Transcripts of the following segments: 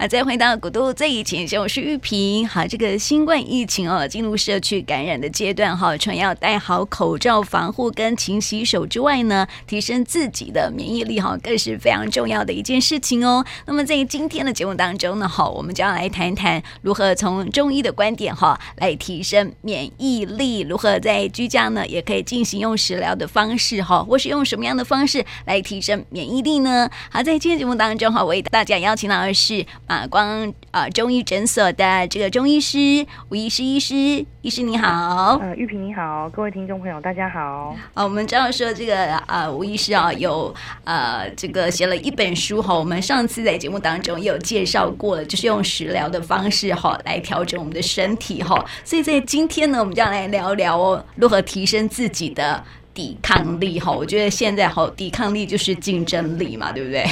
啊，再回到古都最前线，我是玉萍。好，这个新冠疫情哦，进入社区感染的阶段哈，除了要戴好口罩防护跟勤洗手之外呢，提升自己的免疫力哈，更是非常重要的一件事情哦。那么在今天的节目当中呢，哈，我们就要来谈谈如何从中医的观点哈，来提升免疫力，如何在居家呢也可以进行用食疗的方式哈，或是用什么样的方式来提升免疫力呢？好，在今天节目当中哈，我为大家邀请到的是。马光啊、呃，中医诊所的这个中医师吴医师，医师，医师你好，呃，玉萍你好，各位听众朋友大家好。啊，我们知道说这个啊，吴医师啊有呃这个写了一本书哈，我们上次在节目当中也有介绍过了，就是用食疗的方式哈来调整我们的身体哈，所以在今天呢，我们就要来聊聊哦，如何提升自己的抵抗力哈。我觉得现在好，抵抗力就是竞争力嘛，对不对？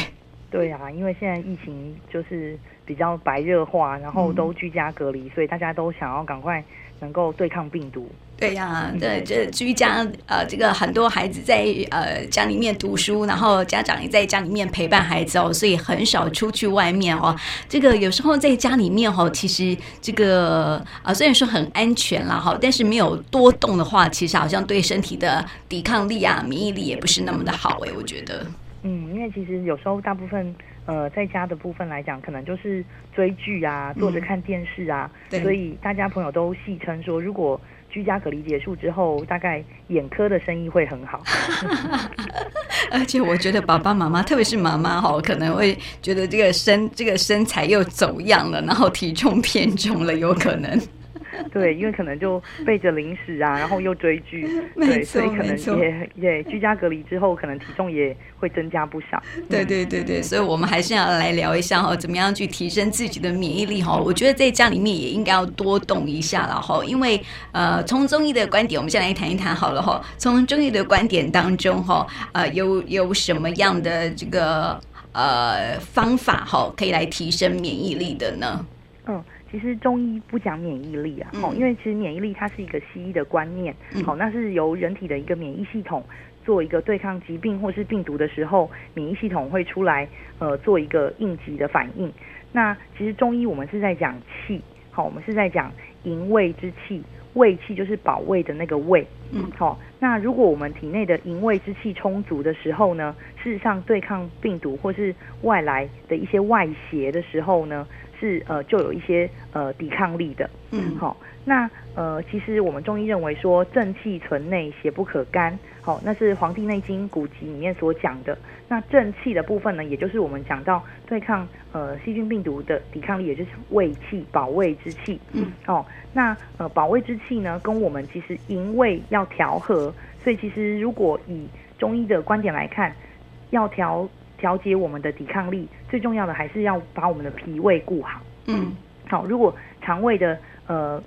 对啊，因为现在疫情就是比较白热化，然后都居家隔离，嗯、所以大家都想要赶快能够对抗病毒。对呀、啊，对，这居家呃，这个很多孩子在呃家里面读书，然后家长也在家里面陪伴孩子哦，所以很少出去外面哦。这个有时候在家里面哦，其实这个啊、呃，虽然说很安全啦哈，但是没有多动的话，其实好像对身体的抵抗力啊、免疫力也不是那么的好哎，我觉得。嗯，因为其实有时候大部分呃在家的部分来讲，可能就是追剧啊，坐着看电视啊，嗯、所以大家朋友都戏称说，如果居家隔离结束之后，大概眼科的生意会很好。而且我觉得爸爸妈妈，特别是妈妈哈，可能会觉得这个身这个身材又走样了，然后体重偏重了，有可能。对，因为可能就备着零食啊，然后又追剧，对，所以可能也也居家隔离之后，可能体重也会增加不少。对对对对，所以我们还是要来聊一下哈，怎么样去提升自己的免疫力哈？我觉得在家里面也应该要多动一下了哈，因为呃，从中医的观点，我们先来谈一谈好了哈。从中医的观点当中哈，呃，有有什么样的这个呃方法哈，可以来提升免疫力的呢？嗯。其实中医不讲免疫力啊，哦、嗯，因为其实免疫力它是一个西医的观念，好、嗯，那是由人体的一个免疫系统做一个对抗疾病或是病毒的时候，免疫系统会出来，呃，做一个应急的反应。那其实中医我们是在讲气，好，我们是在讲营卫之气，卫气就是保卫的那个卫，嗯，好，那如果我们体内的营卫之气充足的时候呢，事实上对抗病毒或是外来的一些外邪的时候呢，是呃，就有一些呃抵抗力的，嗯，好，那呃，其实我们中医认为说正气存内，邪不可干，好，那是《黄帝内经·古籍》里面所讲的。那正气的部分呢，也就是我们讲到对抗呃细菌病毒的抵抗力，也就是胃气、保卫之气，嗯，哦，那呃保卫之气呢，跟我们其实营卫要调和，所以其实如果以中医的观点来看，要调。调节我们的抵抗力，最重要的还是要把我们的脾胃顾好。嗯，好，如果肠胃的呃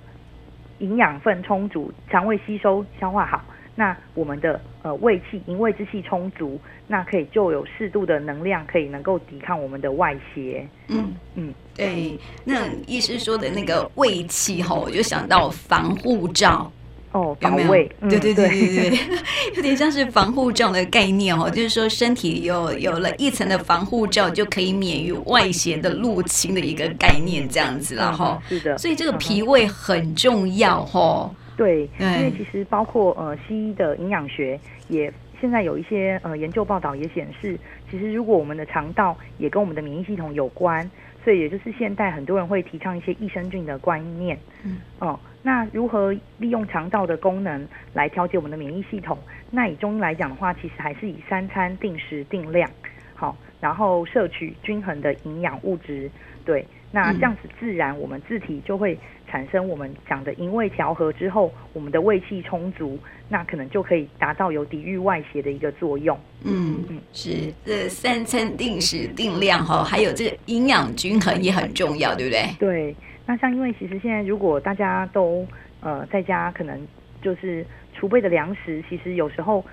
营养分充足，肠胃吸收消化好，那我们的呃胃气营卫之气充足，那可以就有适度的能量，可以能够抵抗我们的外邪。嗯嗯，对，那医师说的那个胃气吼，我就想到防护罩。哦，防卫，对对对对对，有点像是防护罩的概念哦，就是说身体有有了一层的防护罩，就可以免于外邪的入侵的一个概念，这样子了哈。是的，所以这个脾胃很重要哈。对，因为其实包括呃西医的营养学也现在有一些呃研究报道也显示，其实如果我们的肠道也跟我们的免疫系统有关。所以也就是现代很多人会提倡一些益生菌的观念，嗯，哦，那如何利用肠道的功能来调节我们的免疫系统？那以中医来讲的话，其实还是以三餐定时定量，好，然后摄取均衡的营养物质，对，那这样子自然我们自体就会。产生我们讲的营卫调和之后，我们的胃气充足，那可能就可以达到有抵御外邪的一个作用。嗯嗯，是这三餐定时定量哈，还有这个营养均衡也很重要，对不对？对，那像因为其实现在如果大家都呃在家，可能就是储备的粮食，其实有时候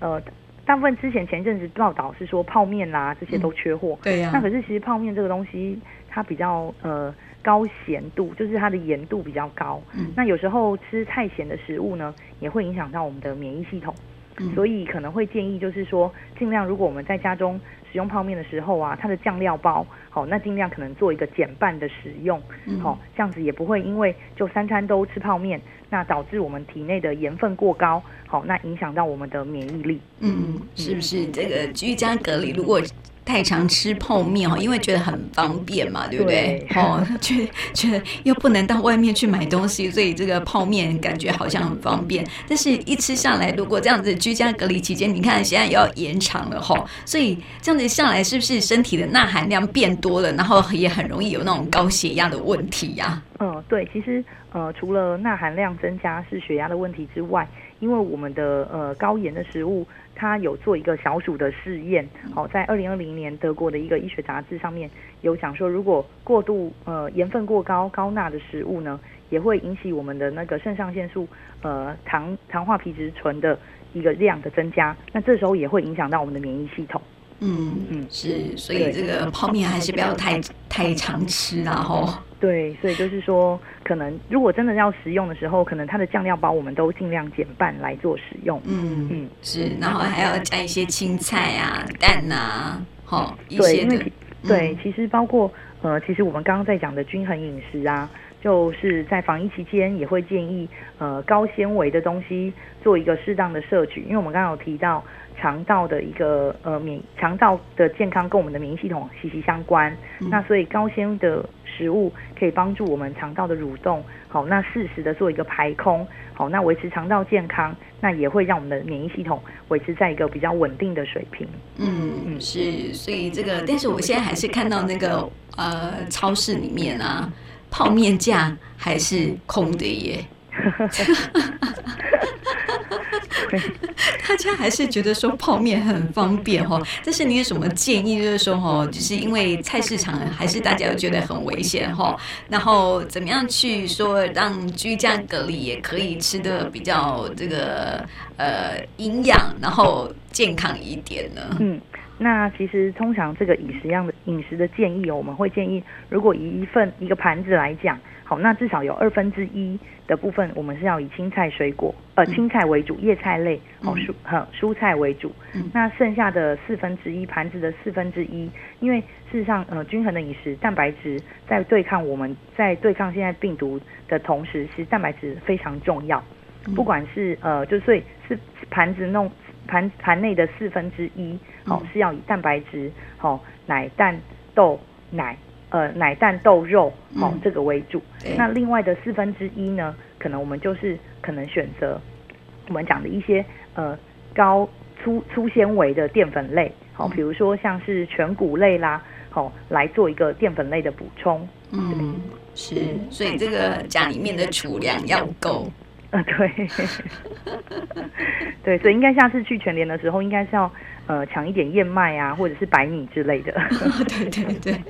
呃大部分之前前阵子报道是说泡面啦这些都缺货，嗯，对呀，啊。那可是其实泡面这个东西它比较呃。高咸度就是它的盐度比较高，嗯，那有时候吃太咸的食物呢，也会影响到我们的免疫系统。嗯，所以可能会建议就是说，尽量如果我们在家中使用泡面的时候啊，它的酱料包，好，那尽量可能做一个减半的使用，好，这样子也不会因为就三餐都吃泡面，那导致我们体内的盐分过高，好，那影响到我们的免疫力。嗯，是不是这个居家隔离如果太常吃泡面哦，因为觉得很方便嘛，对不对？哦，觉得觉得又不能到外面去买东西，所以这个泡面感觉好像很方便。但是一吃下来，如果这样子居家隔离期间，你看现在又要延长了哈，所以这样子下来，是不是身体的钠含量变多了，然后也很容易有那种高血压的问题呀？嗯，对，其实呃，除了钠含量增加是血压的问题之外，因为我们的呃高盐的食物。它有做一个小鼠的试验，好，在二零二零年德国的一个医学杂志上面有讲说，如果过度呃盐分过高、高钠的食物呢，也会引起我们的那个肾上腺素呃糖糖化皮质醇的一个量的增加，那这时候也会影响到我们的免疫系统。嗯嗯，是，所以这个泡面还是不要太太常吃然后。对，所以就是说，可能如果真的要食用的时候，可能它的酱料包我们都尽量减半来做使用。嗯嗯，是，然后还要加一些青菜啊、蛋啊，好一些的。对，对，其实包括呃，其实我们刚刚在讲的均衡饮食啊，就是在防疫期间也会建议呃高纤维的东西做一个适当的摄取，因为我们刚刚有提到。肠道的一个呃免肠道的健康跟我们的免疫系统息息相关，嗯、那所以高纤的食物可以帮助我们肠道的蠕动，好，那适时的做一个排空，好，那维持肠道健康，那也会让我们的免疫系统维持在一个比较稳定的水平。嗯嗯，是，所以这个，但是我现在还是看到那个呃超市里面啊，泡面架还是空的耶。大家还是觉得说泡面很方便哈，但是你有什么建议？就是说哈，就是因为菜市场还是大家都觉得很危险哈，然后怎么样去说让居家隔离也可以吃得比较这个呃营养，然后健康一点呢？嗯，那其实通常这个饮食样的饮食的建议哦，我们会建议，如果以一份一个盘子来讲。好，那至少有二分之一的部分，我们是要以青菜、水果，呃，青菜为主，叶菜类，哦，蔬，呃，蔬菜为主。那剩下的四分之一盘子的四分之一，因为事实上，呃，均衡的饮食，蛋白质在对抗我们在对抗现在病毒的同时，其实蛋白质非常重要。不管是呃，就所以是盘子弄盘盘内的四分之一，好，是要以蛋白质，好，奶、蛋、豆、奶。呃，奶蛋豆肉，哦，这个为主。那另外的四分之一呢，可能我们就是可能选择我们讲的一些呃高粗粗纤维的淀粉类，好，比如说像是全谷类啦，好，来做一个淀粉类的补充。嗯，是，所以这个家里面的储量要够。呃，对，对，所以应该下次去全联的时候，应该是要。呃，抢一点燕麦啊，或者是白米之类的。对 对对，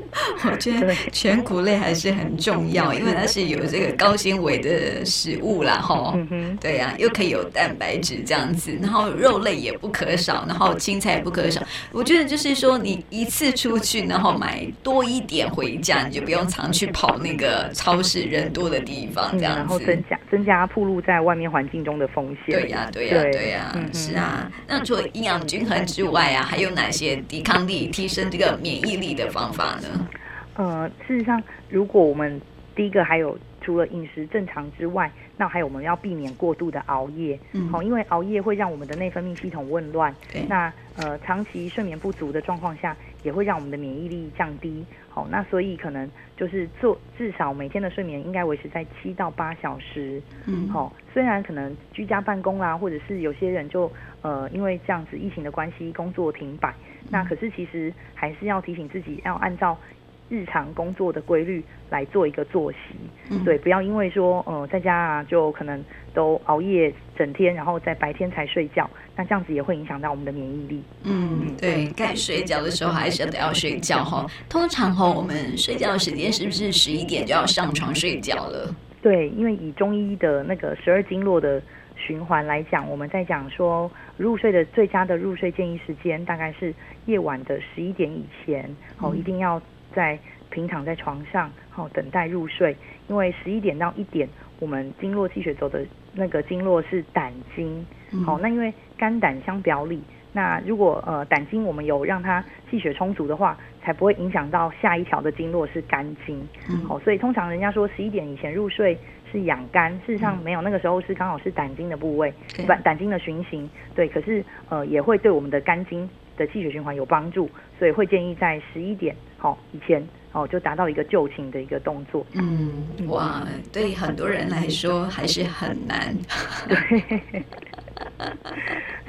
我觉得全谷类还是很重要，因为它是有这个高纤维的食物啦，哈。嗯哼。对呀、啊，又可以有蛋白质这样子，然后肉类也不可少，然后青菜也不可少。我觉得就是说，你一次出去，然后买多一点回家，你就不用常去跑那个超市人多的地方，这样子。然后增加增加暴露在外面环境中的风险。对呀、啊，对呀、啊，对呀、是啊。那除了营养均衡之外啊，还有哪些抵抗力、提升这个免疫力的方法呢？呃，事实上，如果我们第一个还有除了饮食正常之外，那还有我们要避免过度的熬夜。嗯，好，因为熬夜会让我们的内分泌系统紊乱。对。那呃，长期睡眠不足的状况下，也会让我们的免疫力降低。好，那所以可能就是做至少每天的睡眠应该维持在七到八小时。嗯。好，虽然可能居家办公啦，或者是有些人就。呃，因为这样子疫情的关系，工作停摆，那可是其实还是要提醒自己，要按照日常工作的规律来做一个作息，嗯、对，不要因为说呃在家啊就可能都熬夜整天，然后在白天才睡觉，那这样子也会影响到我们的免疫力。嗯，对，该睡觉的时候还是得要睡觉哈。通常哈，我们睡觉的时间是不是十一点就要上床睡觉了？对，因为以中医的那个十二经络的。循环来讲，我们在讲说入睡的最佳的入睡建议时间大概是夜晚的十一点以前，哦，一定要在平躺在床上，好，等待入睡。因为十一点到一点，我们经络气血走的那个经络是胆经。好，那因为肝胆相表里，那如果呃胆经我们有让它气血充足的话，才不会影响到下一条的经络是肝经。好，所以通常人家说十一点以前入睡是养肝，事实上没有，那个时候是刚好是胆经的部位，胆胆经的循行。对，可是呃也会对我们的肝经的气血循环有帮助，所以会建议在十一点好以前。哦，就达到一个就寝的一个动作。嗯，哇，对很多人来说还是很难。对，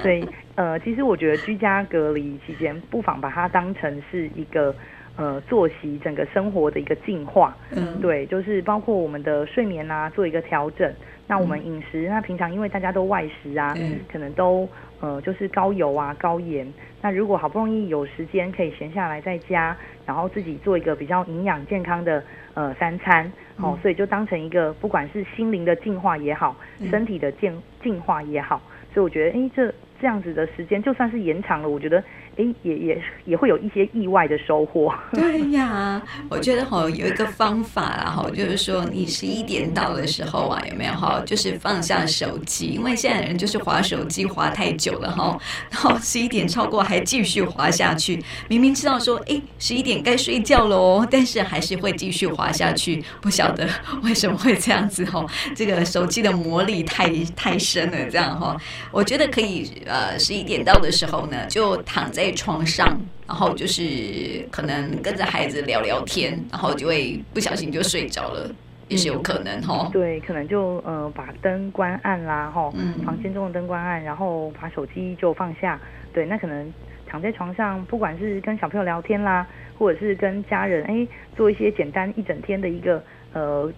所以呃，其实我觉得居家隔离期间，不妨把它当成是一个呃作息整个生活的一个进化。嗯，对，就是包括我们的睡眠啊，做一个调整。那我们饮食，那平常因为大家都外食啊，嗯、可能都呃就是高油啊、高盐。那如果好不容易有时间可以闲下来在家，然后自己做一个比较营养健康的呃三餐，好、哦，所以就当成一个不管是心灵的净化也好，身体的健净化也好，所以我觉得，哎，这这样子的时间就算是延长了，我觉得。哎，也也也会有一些意外的收获。对呀，我觉得哈有一个方法啦哈，就是说你十一点到的时候啊，有没有哈，就是放下手机，因为现在人就是滑手机滑太久了哈，然后十一点超过还继续滑下去，明明知道说哎十一点该睡觉了哦，但是还是会继续滑下去，不晓得 为什么会这样子哈，这个手机的魔力太太深了，这样哈，我觉得可以呃十一点到的时候呢，就躺在。床上，然后就是可能跟着孩子聊聊天，然后就会不小心就睡着了，也是有可能哈。对，可能就呃把灯关暗啦，哈，房间中的灯关暗，然后把手机就放下。对，那可能躺在床上，不管是跟小朋友聊天啦，或者是跟家人哎做一些简单一整天的一个呃。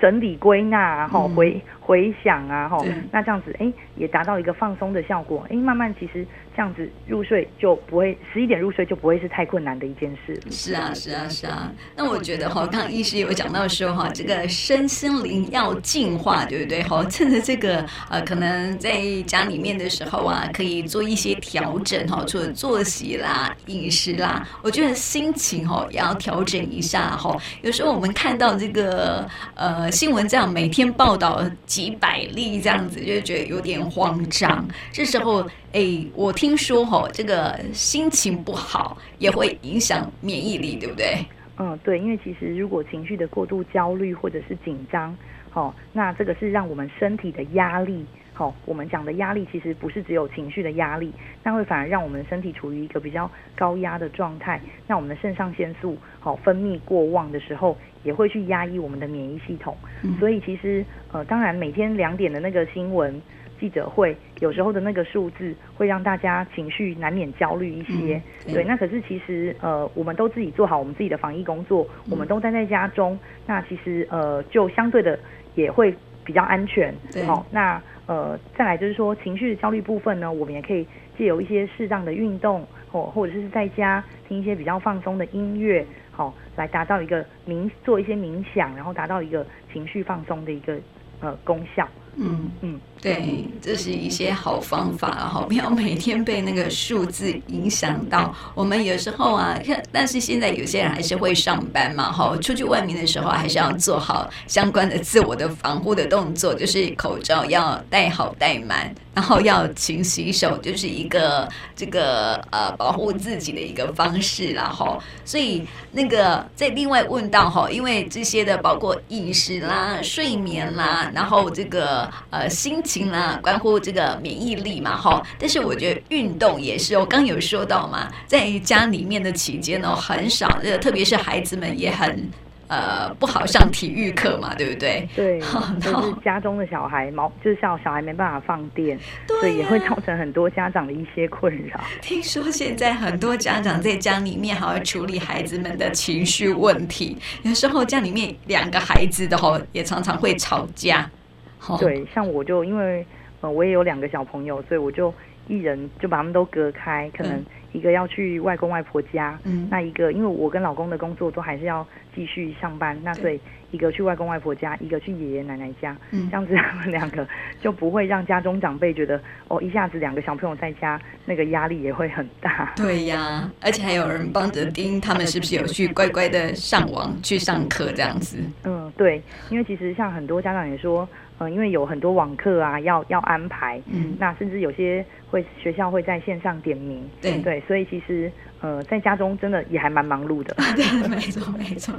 整理归纳啊，哈，回回想啊，哈，那这样子，哎，也达到一个放松的效果，哎，慢慢其实这样子入睡就不会十一点入睡就不会是太困难的一件事。是啊，是啊，是啊。那我觉得哈，刚刚医师有讲到说哈，这个身心灵要净化，对不对？哈，趁着这个呃，可能在家里面的时候啊，可以做一些调整哈，除了作息啦、饮食啦，我觉得心情哈也要调整一下哈。有时候我们看到这个。呃，新闻这样每天报道几百例这样子，就觉得有点慌张。这时候，哎，我听说哦，这个心情不好也会影响免疫力，对不对？嗯，对，因为其实如果情绪的过度焦虑或者是紧张，哦，那这个是让我们身体的压力。好，我们讲的压力其实不是只有情绪的压力，那会反而让我们身体处于一个比较高压的状态。那我们的肾上腺素好分泌过旺的时候，也会去压抑我们的免疫系统。嗯、所以其实呃，当然每天两点的那个新闻记者会，有时候的那个数字会让大家情绪难免焦虑一些。嗯、对，那可是其实呃，我们都自己做好我们自己的防疫工作，嗯、我们都待在家中，那其实呃，就相对的也会比较安全。对，好，那。呃，再来就是说情绪的焦虑部分呢，我们也可以借由一些适当的运动，或或者是在家听一些比较放松的音乐，好，来达到一个冥做一些冥想，然后达到一个情绪放松的一个呃功效。嗯嗯，对，这是一些好方法，哈，不要每天被那个数字影响到。我们有时候啊，看，但是现在有些人还是会上班嘛，哈，出去外面的时候还是要做好相关的自我的防护的动作，就是口罩要戴好戴满。然后要勤洗手，就是一个这个呃保护自己的一个方式啦哈。所以那个再另外问到哈，因为这些的包括饮食啦、睡眠啦，然后这个呃心情啦，关乎这个免疫力嘛哈。但是我觉得运动也是，我刚有说到嘛，在家里面的期间呢，很少，特别是孩子们也很。呃，不好上体育课嘛，对不对？对，就是家中的小孩毛，就是像小孩没办法放电，对啊，所以也会造成很多家长的一些困扰。听说现在很多家长在家里面还要处理孩子们的情绪问题，有时候家里面两个孩子的话也常常会吵架。对，像我就因为呃我也有两个小朋友，所以我就一人就把他们都隔开，可能一个要去外公外婆家，嗯，那一个因为我跟老公的工作都还是要继续上班，那所以一个去外公外婆家，一个去爷爷奶奶家，嗯，这样子他们两个就不会让家中长辈觉得哦，一下子两个小朋友在家，那个压力也会很大。对呀，而且还有人帮着盯他们是不是有去乖乖的上网去上课这样子。嗯，对，因为其实像很多家长也说。嗯，因为有很多网课啊，要要安排，嗯，那甚至有些会学校会在线上点名，对。对，所以其实呃，在家中真的也还蛮忙碌的。对，没错没错。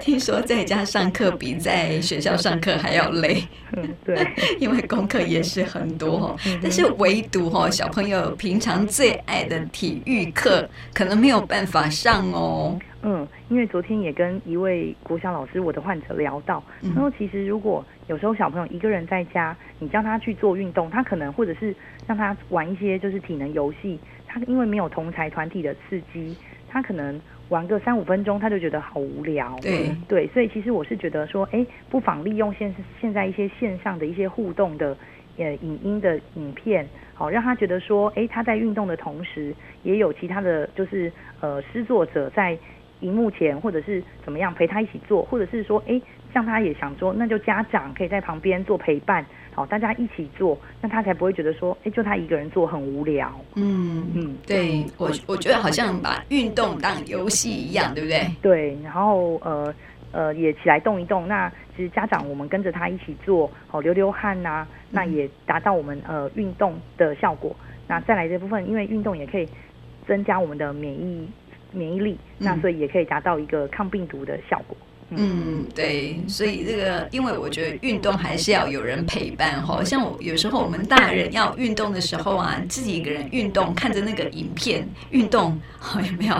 听说在家上课比在学校上课还要累，嗯，对，因为功课也是很多，但是唯独哈小朋友平常最爱的体育课可能没有办法上哦。嗯，因为昨天也跟一位国小老师，我的患者聊到，他说其实如果有时候小朋友一个人在家，你叫他去做运动，他可能或者是让他玩一些就是体能游戏，他因为没有同才团体的刺激，他可能玩个三五分钟他就觉得好无聊。对对，所以其实我是觉得说，哎，不妨利用现现在一些线上的一些互动的呃影音的影片，好让他觉得说，哎，他在运动的同时，也有其他的就是呃施作者在。荧幕前，或者是怎么样陪他一起做，或者是说，哎，像他也想说，那就家长可以在旁边做陪伴，好，大家一起做，那他才不会觉得说，哎，就他一个人做很无聊。嗯嗯，对我我觉得好像把运动当游戏一样，对不对？对，然后呃呃也起来动一动，那其实家长我们跟着他一起做，好流流汗呐、啊，那也达到我们呃运动的效果。那再来这部分，因为运动也可以增加我们的免疫。免疫力，那所以也可以达到一个抗病毒的效果。嗯，嗯对，所以这个，因为我觉得运动还是要有人陪伴哈。像我有时候我们大人要运动的时候啊，自己一个人运动，看着那个影片运动，好 有没有？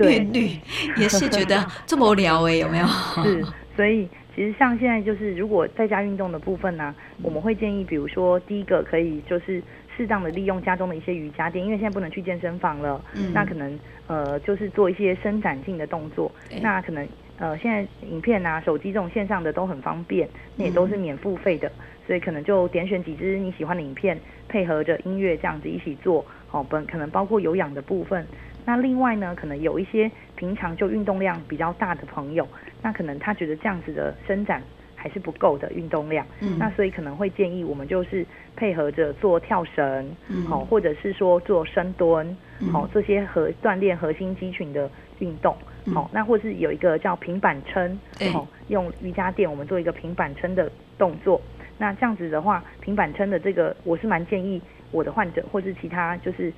韵律也是觉得这么无聊哎，有没有？是，所以其实像现在就是，如果在家运动的部分呢、啊，我们会建议，比如说第一个可以就是。适当的利用家中的一些瑜伽垫，因为现在不能去健身房了，嗯、那可能呃就是做一些伸展性的动作。欸、那可能呃现在影片啊、手机这种线上的都很方便，那也都是免付费的，嗯、所以可能就点选几支你喜欢的影片，配合着音乐这样子一起做。哦，本可能包括有氧的部分。那另外呢，可能有一些平常就运动量比较大的朋友，那可能他觉得这样子的伸展。还是不够的运动量，嗯，那所以可能会建议我们就是配合着做跳绳，嗯，好，或者是说做深蹲，好，这些核锻炼核心肌群的运动，好，那或是有一个叫平板撑，好，用瑜伽垫我们做一个平板撑的动作，那这样子的话，平板撑的这个我是蛮建议我的患者或是其他就是。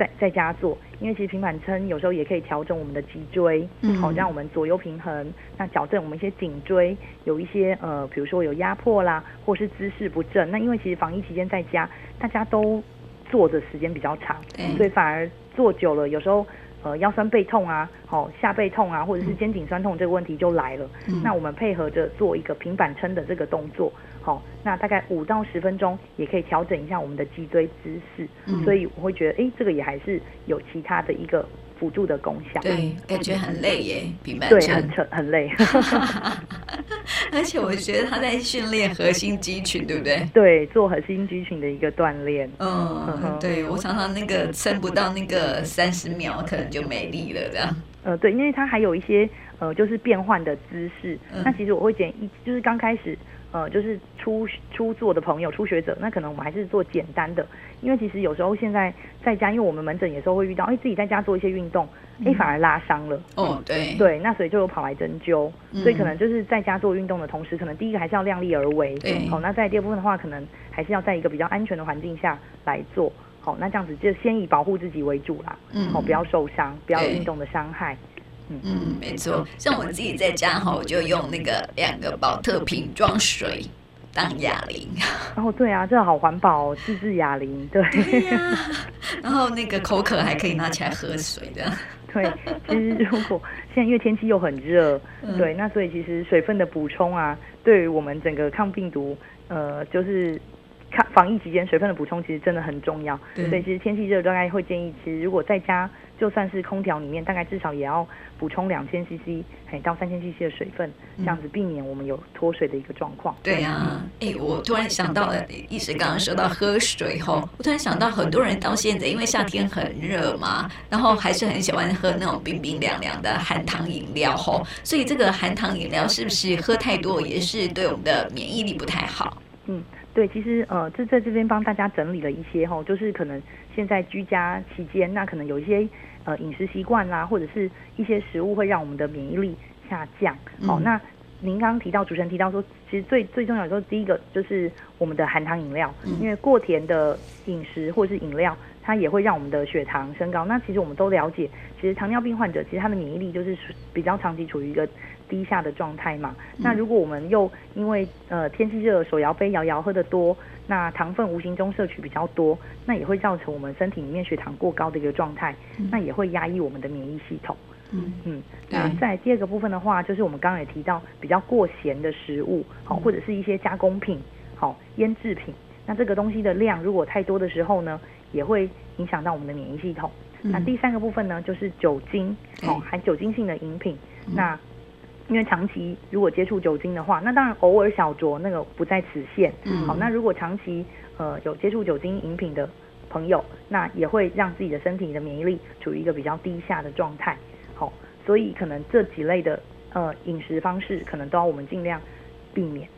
在在家做，因为其实平板撑有时候也可以调整我们的脊椎，嗯，好让我们左右平衡，那矫正我们一些颈椎有一些呃，比如说有压迫啦，或是姿势不正。那因为其实防疫期间在家，大家都坐的时间比较长，嗯，所以反而坐久了，有时候呃腰酸背痛啊，好下背痛啊，或者是肩颈酸痛这个问题就来了。嗯，那我们配合着做一个平板撑的这个动作。好，那大概五到十分钟也可以调整一下我们的脊椎姿势，嗯、所以我会觉得，哎、欸，这个也还是有其他的一个辅助的功效。对，感觉很累耶，平板对，很沉，很累。而且我觉得他在训练核心肌群，对不对？对，做核心肌群的一个锻炼。嗯，嗯对我常常那个撑不到那个三十秒，可能就没力了，这样。呃，对，因为它还有一些呃，就是变换的姿势。嗯、那其实我会建议，就是刚开始。呃，就是初初做的朋友、初学者，那可能我们还是做简单的，因为其实有时候现在在家，因为我们门诊有时候会遇到，哎，自己在家做一些运动，哎，反而拉伤了。哦，对。对，那所以就有跑来针灸，嗯、所以可能就是在家做运动的同时，可能第一个还是要量力而为。对。好，那在第二部分的话，可能还是要在一个比较安全的环境下来做。好，那这样子就先以保护自己为主啦。嗯。好，不要受伤，不要有运动的伤害。嗯，没错，像我自己在家哈，我就用那个两个宝特瓶装水当哑铃。哦，对啊，这个好环保，自制哑铃，对。对呀、啊。然后那个口渴还可以拿起来喝水的。对，其实如果现在因为天气又很热，嗯、对，那所以其实水分的补充啊，对于我们整个抗病毒，呃，就是抗防疫期间水分的补充其实真的很重要。对。所以其实天气热，大概会建议，其实如果在家就算是空调里面，大概至少也要补充两千 CC 到三千 CC 的水分，这样子避免我们有脱水的一个状况。对啊，哎、欸，我突然想到了，一时刚刚说到喝水吼，我突然想到很多人到现在因为夏天很热嘛，然后还是很喜欢喝那种冰冰凉凉的含糖饮料吼，所以这个含糖饮料是不是喝太多也是对我们的免疫力不太好？嗯。对，其实呃，这在这边帮大家整理了一些吼，就是可能现在居家期间，那可能有一些呃饮食习惯啦，或者是一些食物会让我们的免疫力下降。好、那您刚刚提到主持人提到说，其实最最重要的说，第一个就是我们的含糖饮料，嗯、因为过甜的饮食或者是饮料，它也会让我们的血糖升高。那其实我们都了解，其实糖尿病患者其实他的免疫力就是比较长期处于一个。低下的状态嘛，那如果我们又因为呃天气热，手摇杯摇摇喝的多，那糖分无形中摄取比较多，那也会造成我们身体里面血糖过高的一个状态，嗯、那也会压抑我们的免疫系统。嗯嗯，那在第二个部分的话，就是我们刚刚也提到比较过咸的食物，好、嗯、或者是一些加工品，好腌制品，那这个东西的量如果太多的时候呢，也会影响到我们的免疫系统。嗯、那第三个部分呢，就是酒精，好含酒精性的饮品，嗯、那。因为长期如果接触酒精的话，那当然偶尔小酌那个不在此限。嗯，好，那如果长期呃有接触酒精饮品的朋友，那也会让自己的身体的免疫力处于一个比较低下的状态。好，所以可能这几类的呃饮食方式，可能都要我们尽量避免。